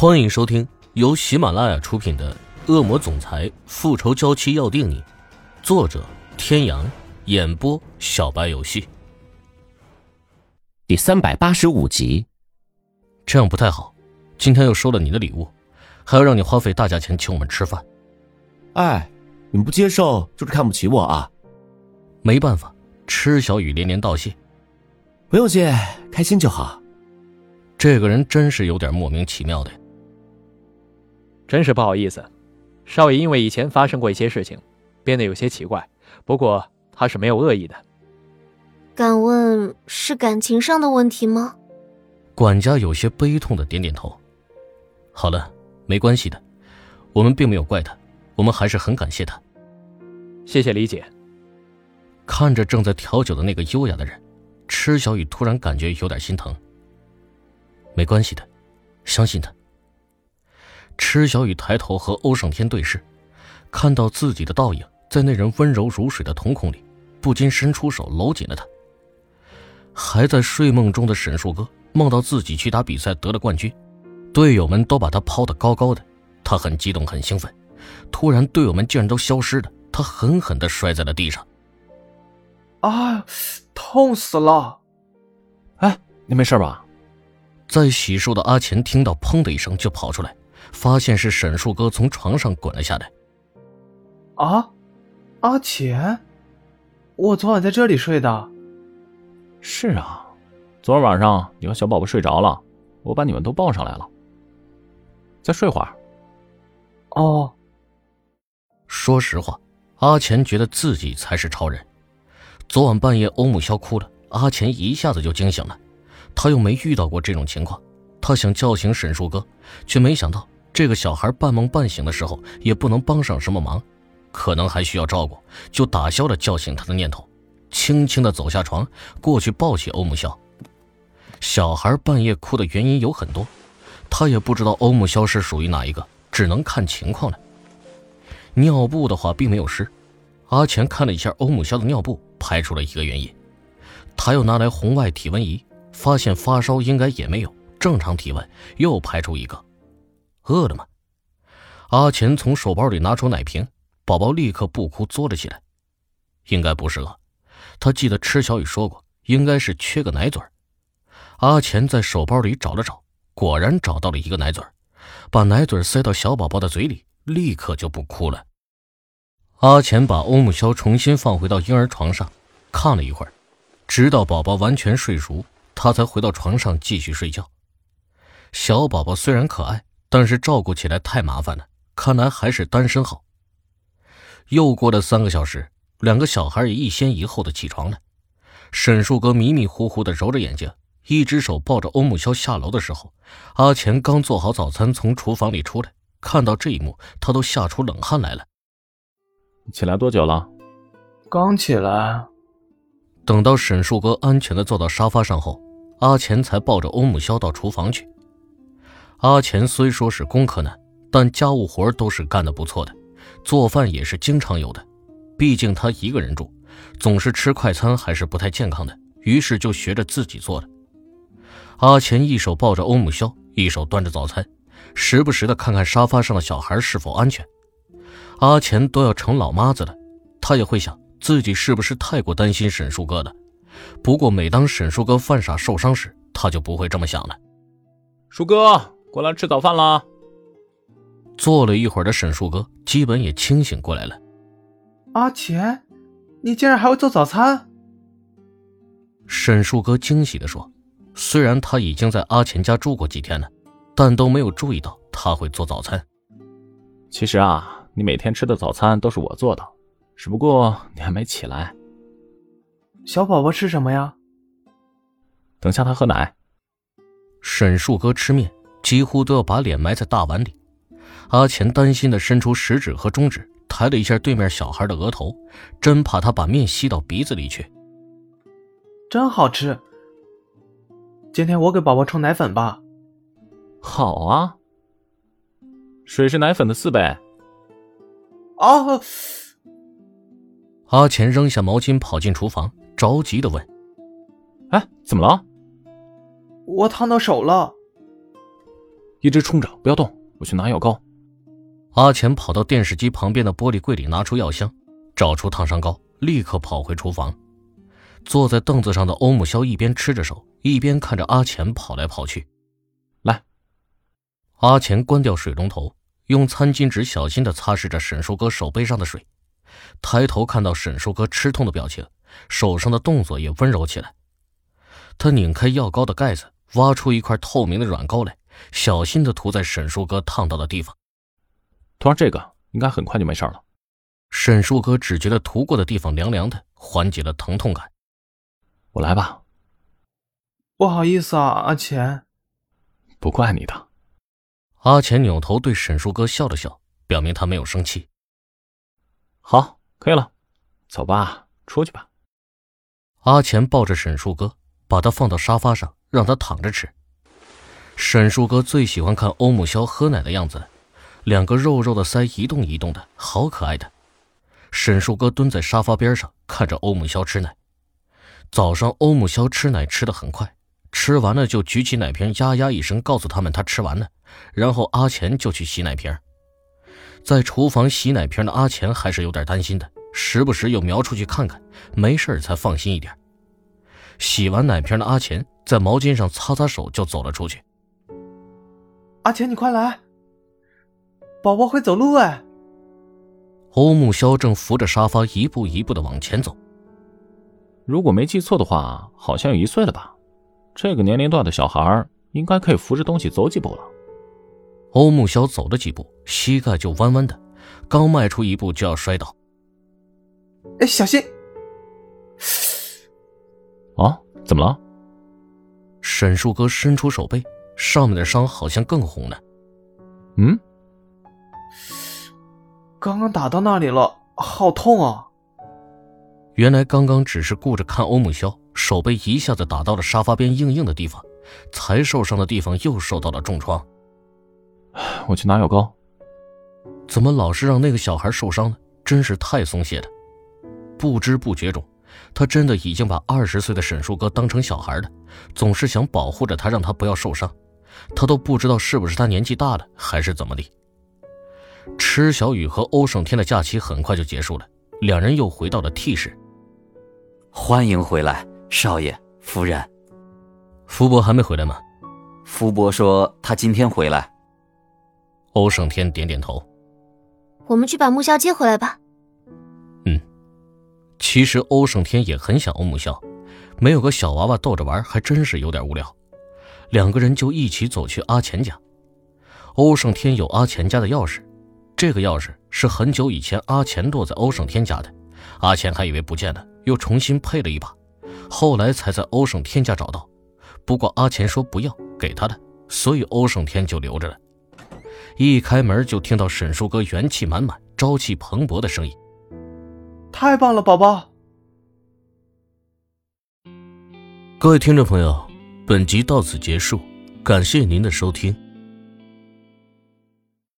欢迎收听由喜马拉雅出品的《恶魔总裁复仇娇妻要定你》，作者：天阳，演播：小白游戏。第三百八十五集，这样不太好。今天又收了你的礼物，还要让你花费大价钱请我们吃饭。哎，你们不接受就是看不起我啊！没办法，吃小雨连连道谢。不用谢，开心就好。这个人真是有点莫名其妙的。真是不好意思，少爷因为以前发生过一些事情，变得有些奇怪。不过他是没有恶意的。敢问是感情上的问题吗？管家有些悲痛的点点头。好了，没关系的，我们并没有怪他，我们还是很感谢他。谢谢理解。看着正在调酒的那个优雅的人，池小雨突然感觉有点心疼。没关系的，相信他。池小雨抬头和欧胜天对视，看到自己的倒影在那人温柔如水的瞳孔里，不禁伸出手搂紧了他。还在睡梦中的沈树哥梦到自己去打比赛得了冠军，队友们都把他抛得高高的，他很激动很兴奋。突然，队友们竟然都消失了，他狠狠地摔在了地上。啊，痛死了！哎，你没事吧？在洗漱的阿钱听到“砰”的一声就跑出来。发现是沈树哥从床上滚了下来。啊，阿钱，我昨晚在这里睡的。是啊，昨晚晚上你和小宝宝睡着了，我把你们都抱上来了。再睡会儿。哦。说实话，阿钱觉得自己才是超人。昨晚半夜欧木萧哭了，阿钱一下子就惊醒了。他又没遇到过这种情况，他想叫醒沈树哥，却没想到。这个小孩半梦半醒的时候，也不能帮上什么忙，可能还需要照顾，就打消了叫醒他的念头，轻轻的走下床，过去抱起欧木萧。小孩半夜哭的原因有很多，他也不知道欧木萧是属于哪一个，只能看情况了。尿布的话并没有湿，阿钱看了一下欧木萧的尿布，排除了一个原因，他又拿来红外体温仪，发现发烧应该也没有，正常体温又排除一个。饿了吗？阿钱从手包里拿出奶瓶，宝宝立刻不哭，坐了起来。应该不是饿，他记得池小雨说过，应该是缺个奶嘴阿钱在手包里找了找，果然找到了一个奶嘴把奶嘴塞到小宝宝的嘴里，立刻就不哭了。阿钱把欧木萧重新放回到婴儿床上，看了一会儿，直到宝宝完全睡熟，他才回到床上继续睡觉。小宝宝虽然可爱。但是照顾起来太麻烦了，看来还是单身好。又过了三个小时，两个小孩也一先一后的起床了。沈树哥迷迷糊糊的揉着眼睛，一只手抱着欧木萧下楼的时候，阿钱刚做好早餐从厨房里出来，看到这一幕，他都吓出冷汗来了。起来多久了？刚起来。等到沈树哥安全的坐到沙发上后，阿钱才抱着欧木萧到厨房去。阿钱虽说是工科男，但家务活都是干得不错的，做饭也是经常有的。毕竟他一个人住，总是吃快餐还是不太健康的，于是就学着自己做了。阿钱一手抱着欧木萧，一手端着早餐，时不时的看看沙发上的小孩是否安全。阿钱都要成老妈子了，他也会想自己是不是太过担心沈树哥了。不过每当沈树哥犯傻受伤时，他就不会这么想了。树哥。过来吃早饭啦！坐了一会儿的沈树哥基本也清醒过来了。阿钱，你竟然还会做早餐？沈树哥惊喜的说：“虽然他已经在阿钱家住过几天了，但都没有注意到他会做早餐。其实啊，你每天吃的早餐都是我做的，只不过你还没起来。小宝宝吃什么呀？等下他喝奶。沈树哥吃面。”几乎都要把脸埋在大碗里，阿钱担心的伸出食指和中指，抬了一下对面小孩的额头，真怕他把面吸到鼻子里去。真好吃。今天我给宝宝冲奶粉吧。好啊。水是奶粉的四倍。啊！阿钱扔下毛巾，跑进厨房，着急的问：“哎，怎么了？”我烫到手了。一直冲着，不要动，我去拿药膏。阿钱跑到电视机旁边的玻璃柜里，拿出药箱，找出烫伤膏，立刻跑回厨房。坐在凳子上的欧木萧一边吃着手，一边看着阿钱跑来跑去。来，阿钱关掉水龙头，用餐巾纸小心地擦拭着沈树哥手背上的水，抬头看到沈树哥吃痛的表情，手上的动作也温柔起来。他拧开药膏的盖子，挖出一块透明的软膏来，小心的涂在沈树哥烫到的地方。涂上这个，应该很快就没事了。沈树哥只觉得涂过的地方凉凉的，缓解了疼痛感。我来吧。不好意思啊，阿钱。不怪你的。阿钱扭头对沈树哥笑了笑，表明他没有生气。好，可以了，走吧，出去吧。阿钱抱着沈树哥，把他放到沙发上，让他躺着吃。沈树哥最喜欢看欧木萧喝奶的样子，两个肉肉的腮一动一动的，好可爱的。沈树哥蹲在沙发边上，看着欧木萧吃奶。早上，欧木萧吃奶吃的很快，吃完了就举起奶瓶，呀呀一声，告诉他们他吃完了。然后阿钱就去洗奶瓶。在厨房洗奶瓶的阿钱还是有点担心的，时不时又瞄出去看看，没事才放心一点。洗完奶瓶的阿钱在毛巾上擦擦手，就走了出去。阿钱，你快来，宝宝会走路哎。欧木萧正扶着沙发一步一步的往前走。如果没记错的话，好像有一岁了吧？这个年龄段的小孩应该可以扶着东西走几步了。欧木萧走了几步，膝盖就弯弯的，刚迈出一步就要摔倒。哎，小心！啊，怎么了？沈树哥伸出手背，上面的伤好像更红了。嗯，刚刚打到那里了，好痛啊！原来刚刚只是顾着看欧木萧，手背一下子打到了沙发边硬硬的地方，才受伤的地方又受到了重创。我去拿药膏。怎么老是让那个小孩受伤呢？真是太松懈了。不知不觉中，他真的已经把二十岁的沈树哥当成小孩了，总是想保护着他，让他不要受伤。他都不知道是不是他年纪大了，还是怎么的。池小雨和欧胜天的假期很快就结束了，两人又回到了 T 市。欢迎回来，少爷夫人。福伯还没回来吗？福伯说他今天回来。欧胜天点点头。我们去把木萧接回来吧。嗯，其实欧胜天也很想欧木萧，没有个小娃娃逗着玩，还真是有点无聊。两个人就一起走去阿钱家。欧胜天有阿钱家的钥匙，这个钥匙是很久以前阿钱落在欧胜天家的，阿钱还以为不见了。又重新配了一把，后来才在欧胜天家找到。不过阿钱说不要给他的，所以欧胜天就留着了。一开门就听到沈树哥元气满满、朝气蓬勃的声音：“太棒了，宝宝！”各位听众朋友，本集到此结束，感谢您的收听。